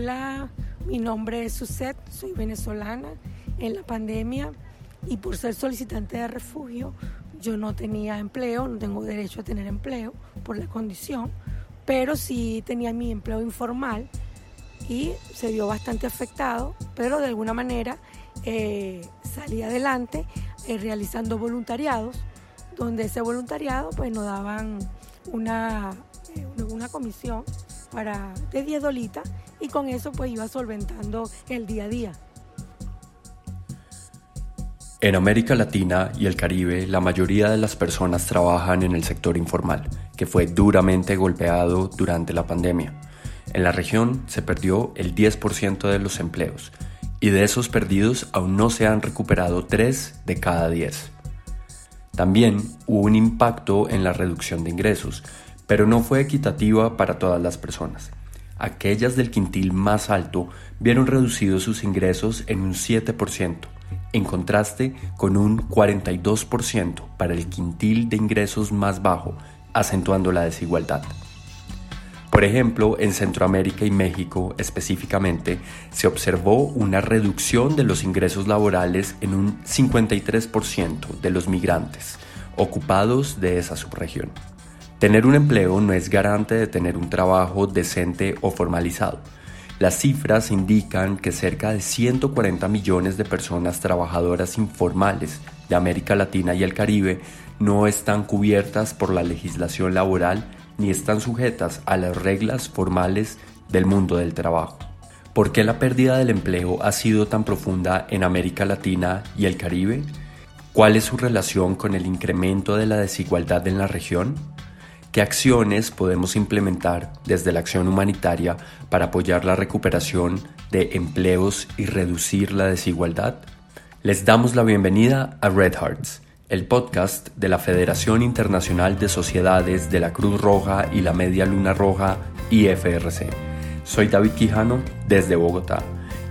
Hola, mi nombre es Suset, soy venezolana. En la pandemia y por ser solicitante de refugio, yo no tenía empleo, no tengo derecho a tener empleo por la condición, pero sí tenía mi empleo informal y se vio bastante afectado, pero de alguna manera eh, salí adelante eh, realizando voluntariados, donde ese voluntariado pues nos daban una, eh, una comisión para, de 10 dolitas y con eso pues iba solventando el día a día. En América Latina y el Caribe, la mayoría de las personas trabajan en el sector informal, que fue duramente golpeado durante la pandemia. En la región se perdió el 10% de los empleos, y de esos perdidos aún no se han recuperado 3 de cada 10. También hubo un impacto en la reducción de ingresos, pero no fue equitativa para todas las personas. Aquellas del quintil más alto vieron reducidos sus ingresos en un 7%, en contraste con un 42% para el quintil de ingresos más bajo, acentuando la desigualdad. Por ejemplo, en Centroamérica y México específicamente, se observó una reducción de los ingresos laborales en un 53% de los migrantes ocupados de esa subregión. Tener un empleo no es garante de tener un trabajo decente o formalizado. Las cifras indican que cerca de 140 millones de personas trabajadoras informales de América Latina y el Caribe no están cubiertas por la legislación laboral ni están sujetas a las reglas formales del mundo del trabajo. ¿Por qué la pérdida del empleo ha sido tan profunda en América Latina y el Caribe? ¿Cuál es su relación con el incremento de la desigualdad en la región? ¿Qué acciones podemos implementar desde la acción humanitaria para apoyar la recuperación de empleos y reducir la desigualdad? Les damos la bienvenida a Red Hearts, el podcast de la Federación Internacional de Sociedades de la Cruz Roja y la Media Luna Roja, IFRC. Soy David Quijano desde Bogotá.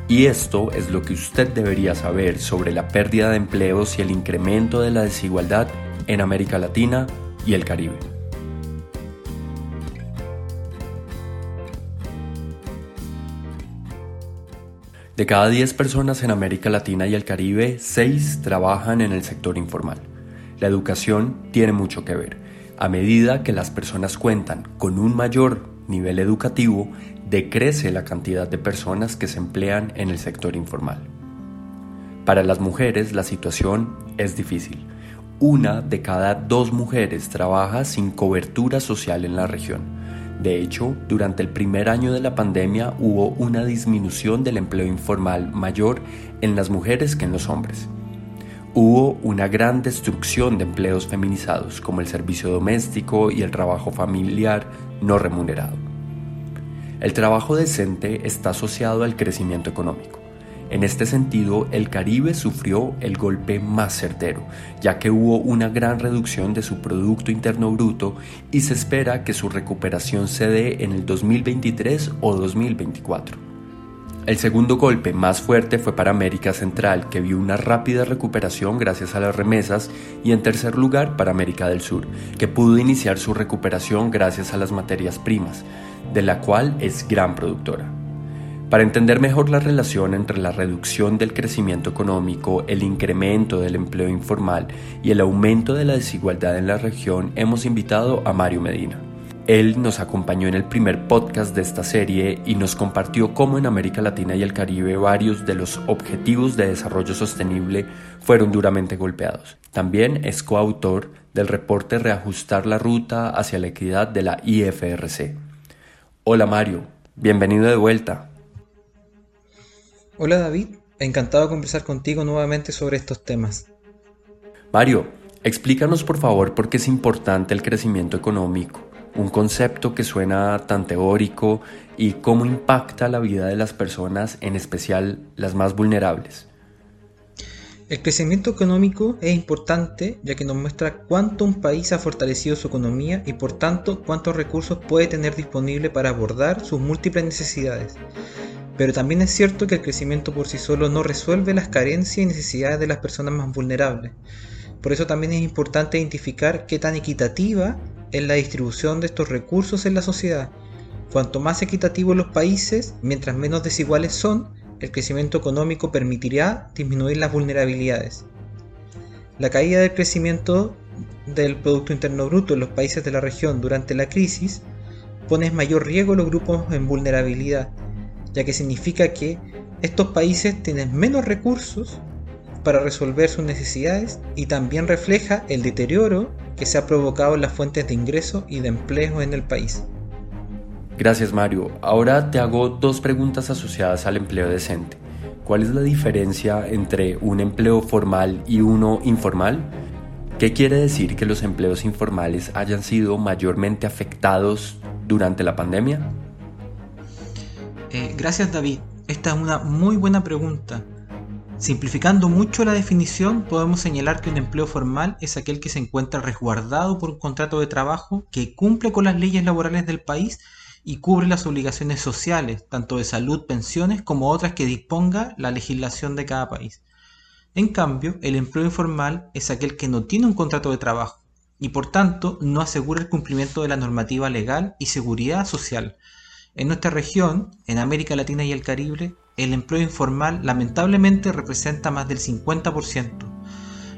Y esto es lo que usted debería saber sobre la pérdida de empleos y el incremento de la desigualdad en América Latina y el Caribe. De cada 10 personas en América Latina y el Caribe, 6 trabajan en el sector informal. La educación tiene mucho que ver. A medida que las personas cuentan con un mayor nivel educativo, decrece la cantidad de personas que se emplean en el sector informal. Para las mujeres la situación es difícil. Una de cada dos mujeres trabaja sin cobertura social en la región de hecho, durante el primer año de la pandemia hubo una disminución del empleo informal mayor en las mujeres que en los hombres. Hubo una gran destrucción de empleos feminizados como el servicio doméstico y el trabajo familiar no remunerado. El trabajo decente está asociado al crecimiento económico. En este sentido, el Caribe sufrió el golpe más certero, ya que hubo una gran reducción de su Producto Interno Bruto y se espera que su recuperación se dé en el 2023 o 2024. El segundo golpe más fuerte fue para América Central, que vio una rápida recuperación gracias a las remesas, y en tercer lugar para América del Sur, que pudo iniciar su recuperación gracias a las materias primas, de la cual es gran productora. Para entender mejor la relación entre la reducción del crecimiento económico, el incremento del empleo informal y el aumento de la desigualdad en la región, hemos invitado a Mario Medina. Él nos acompañó en el primer podcast de esta serie y nos compartió cómo en América Latina y el Caribe varios de los objetivos de desarrollo sostenible fueron duramente golpeados. También es coautor del reporte Reajustar la Ruta hacia la Equidad de la IFRC. Hola Mario, bienvenido de vuelta. Hola David, encantado de conversar contigo nuevamente sobre estos temas. Mario, explícanos por favor por qué es importante el crecimiento económico, un concepto que suena tan teórico y cómo impacta la vida de las personas, en especial las más vulnerables. El crecimiento económico es importante ya que nos muestra cuánto un país ha fortalecido su economía y por tanto cuántos recursos puede tener disponible para abordar sus múltiples necesidades. Pero también es cierto que el crecimiento por sí solo no resuelve las carencias y necesidades de las personas más vulnerables. Por eso también es importante identificar qué tan equitativa es la distribución de estos recursos en la sociedad. Cuanto más equitativos los países, mientras menos desiguales son, el crecimiento económico permitirá disminuir las vulnerabilidades. La caída del crecimiento del Producto Interno Bruto en los países de la región durante la crisis pone en mayor riesgo a los grupos en vulnerabilidad, ya que significa que estos países tienen menos recursos para resolver sus necesidades y también refleja el deterioro que se ha provocado en las fuentes de ingreso y de empleo en el país. Gracias Mario. Ahora te hago dos preguntas asociadas al empleo decente. ¿Cuál es la diferencia entre un empleo formal y uno informal? ¿Qué quiere decir que los empleos informales hayan sido mayormente afectados durante la pandemia? Eh, gracias David. Esta es una muy buena pregunta. Simplificando mucho la definición, podemos señalar que un empleo formal es aquel que se encuentra resguardado por un contrato de trabajo que cumple con las leyes laborales del país y cubre las obligaciones sociales, tanto de salud, pensiones, como otras que disponga la legislación de cada país. En cambio, el empleo informal es aquel que no tiene un contrato de trabajo y por tanto no asegura el cumplimiento de la normativa legal y seguridad social. En nuestra región, en América Latina y el Caribe, el empleo informal lamentablemente representa más del 50%,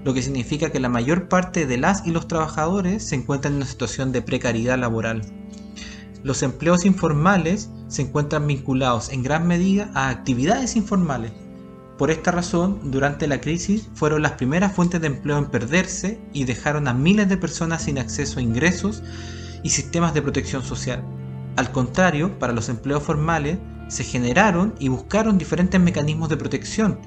lo que significa que la mayor parte de las y los trabajadores se encuentran en una situación de precariedad laboral. Los empleos informales se encuentran vinculados en gran medida a actividades informales. Por esta razón, durante la crisis fueron las primeras fuentes de empleo en perderse y dejaron a miles de personas sin acceso a ingresos y sistemas de protección social. Al contrario, para los empleos formales, se generaron y buscaron diferentes mecanismos de protección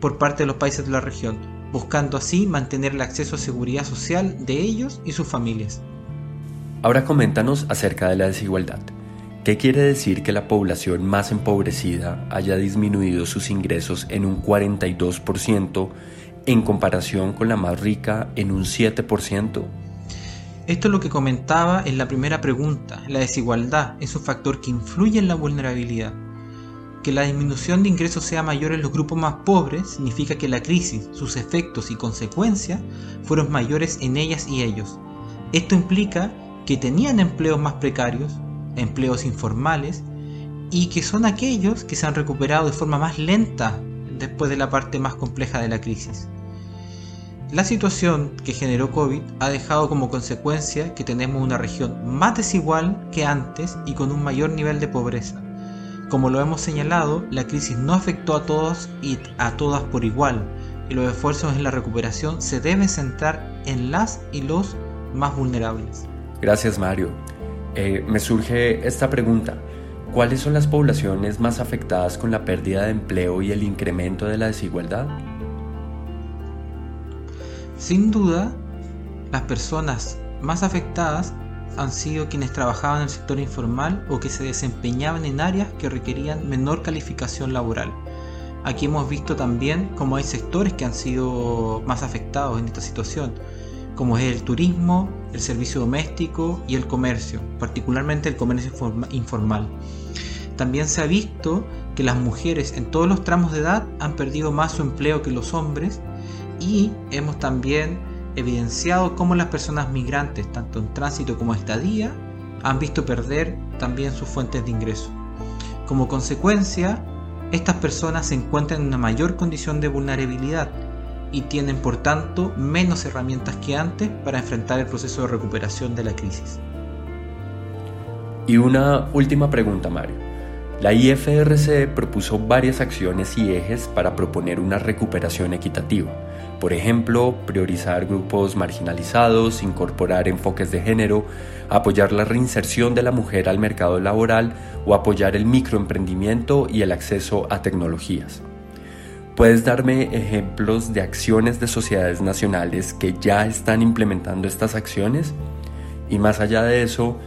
por parte de los países de la región, buscando así mantener el acceso a seguridad social de ellos y sus familias. Ahora coméntanos acerca de la desigualdad. ¿Qué quiere decir que la población más empobrecida haya disminuido sus ingresos en un 42% en comparación con la más rica en un 7%? Esto es lo que comentaba en la primera pregunta. La desigualdad es un factor que influye en la vulnerabilidad. Que la disminución de ingresos sea mayor en los grupos más pobres significa que la crisis, sus efectos y consecuencias fueron mayores en ellas y ellos. Esto implica que tenían empleos más precarios, empleos informales, y que son aquellos que se han recuperado de forma más lenta después de la parte más compleja de la crisis. La situación que generó COVID ha dejado como consecuencia que tenemos una región más desigual que antes y con un mayor nivel de pobreza. Como lo hemos señalado, la crisis no afectó a todos y a todas por igual, y los esfuerzos en la recuperación se deben centrar en las y los más vulnerables. Gracias Mario. Eh, me surge esta pregunta. ¿Cuáles son las poblaciones más afectadas con la pérdida de empleo y el incremento de la desigualdad? Sin duda, las personas más afectadas han sido quienes trabajaban en el sector informal o que se desempeñaban en áreas que requerían menor calificación laboral. Aquí hemos visto también cómo hay sectores que han sido más afectados en esta situación, como es el turismo, el servicio doméstico y el comercio, particularmente el comercio informal. También se ha visto que las mujeres en todos los tramos de edad han perdido más su empleo que los hombres y hemos también evidenciado cómo las personas migrantes, tanto en tránsito como estadía, han visto perder también sus fuentes de ingreso. Como consecuencia, estas personas se encuentran en una mayor condición de vulnerabilidad y tienen por tanto menos herramientas que antes para enfrentar el proceso de recuperación de la crisis. Y una última pregunta, Mario. La IFRC propuso varias acciones y ejes para proponer una recuperación equitativa por ejemplo, priorizar grupos marginalizados, incorporar enfoques de género, apoyar la reinserción de la mujer al mercado laboral o apoyar el microemprendimiento y el acceso a tecnologías. ¿Puedes darme ejemplos de acciones de sociedades nacionales que ya están implementando estas acciones? Y más allá de eso,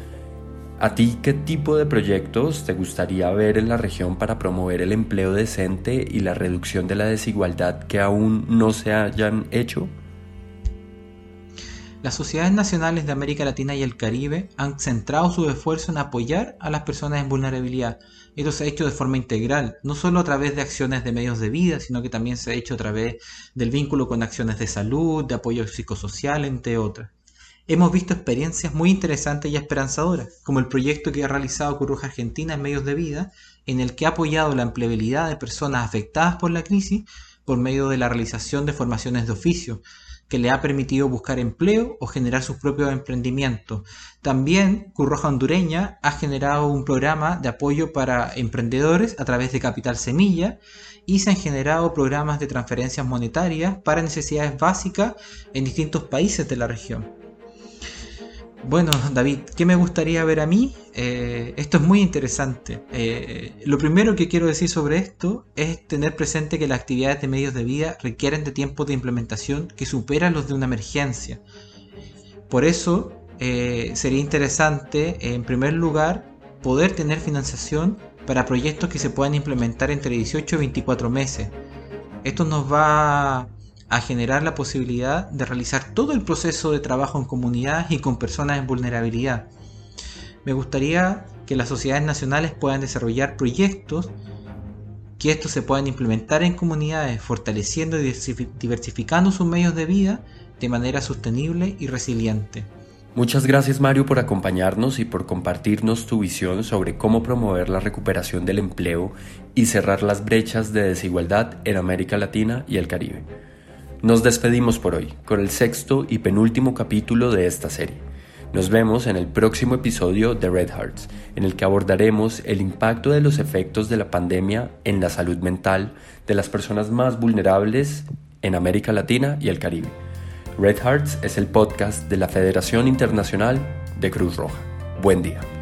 ¿A ti qué tipo de proyectos te gustaría ver en la región para promover el empleo decente y la reducción de la desigualdad que aún no se hayan hecho? Las sociedades nacionales de América Latina y el Caribe han centrado su esfuerzo en apoyar a las personas en vulnerabilidad. Esto se ha hecho de forma integral, no solo a través de acciones de medios de vida, sino que también se ha hecho a través del vínculo con acciones de salud, de apoyo psicosocial, entre otras. Hemos visto experiencias muy interesantes y esperanzadoras, como el proyecto que ha realizado Cruz Roja Argentina en Medios de Vida, en el que ha apoyado la empleabilidad de personas afectadas por la crisis por medio de la realización de formaciones de oficio, que le ha permitido buscar empleo o generar sus propios emprendimientos. También Cruz Roja Hondureña ha generado un programa de apoyo para emprendedores a través de Capital Semilla y se han generado programas de transferencias monetarias para necesidades básicas en distintos países de la región. Bueno, David, ¿qué me gustaría ver a mí? Eh, esto es muy interesante. Eh, lo primero que quiero decir sobre esto es tener presente que las actividades de medios de vida requieren de tiempos de implementación que superan los de una emergencia. Por eso eh, sería interesante, en primer lugar, poder tener financiación para proyectos que se puedan implementar entre 18 y 24 meses. Esto nos va a generar la posibilidad de realizar todo el proceso de trabajo en comunidades y con personas en vulnerabilidad. Me gustaría que las sociedades nacionales puedan desarrollar proyectos que estos se puedan implementar en comunidades, fortaleciendo y diversificando sus medios de vida de manera sostenible y resiliente. Muchas gracias Mario por acompañarnos y por compartirnos tu visión sobre cómo promover la recuperación del empleo y cerrar las brechas de desigualdad en América Latina y el Caribe. Nos despedimos por hoy con el sexto y penúltimo capítulo de esta serie. Nos vemos en el próximo episodio de Red Hearts, en el que abordaremos el impacto de los efectos de la pandemia en la salud mental de las personas más vulnerables en América Latina y el Caribe. Red Hearts es el podcast de la Federación Internacional de Cruz Roja. Buen día.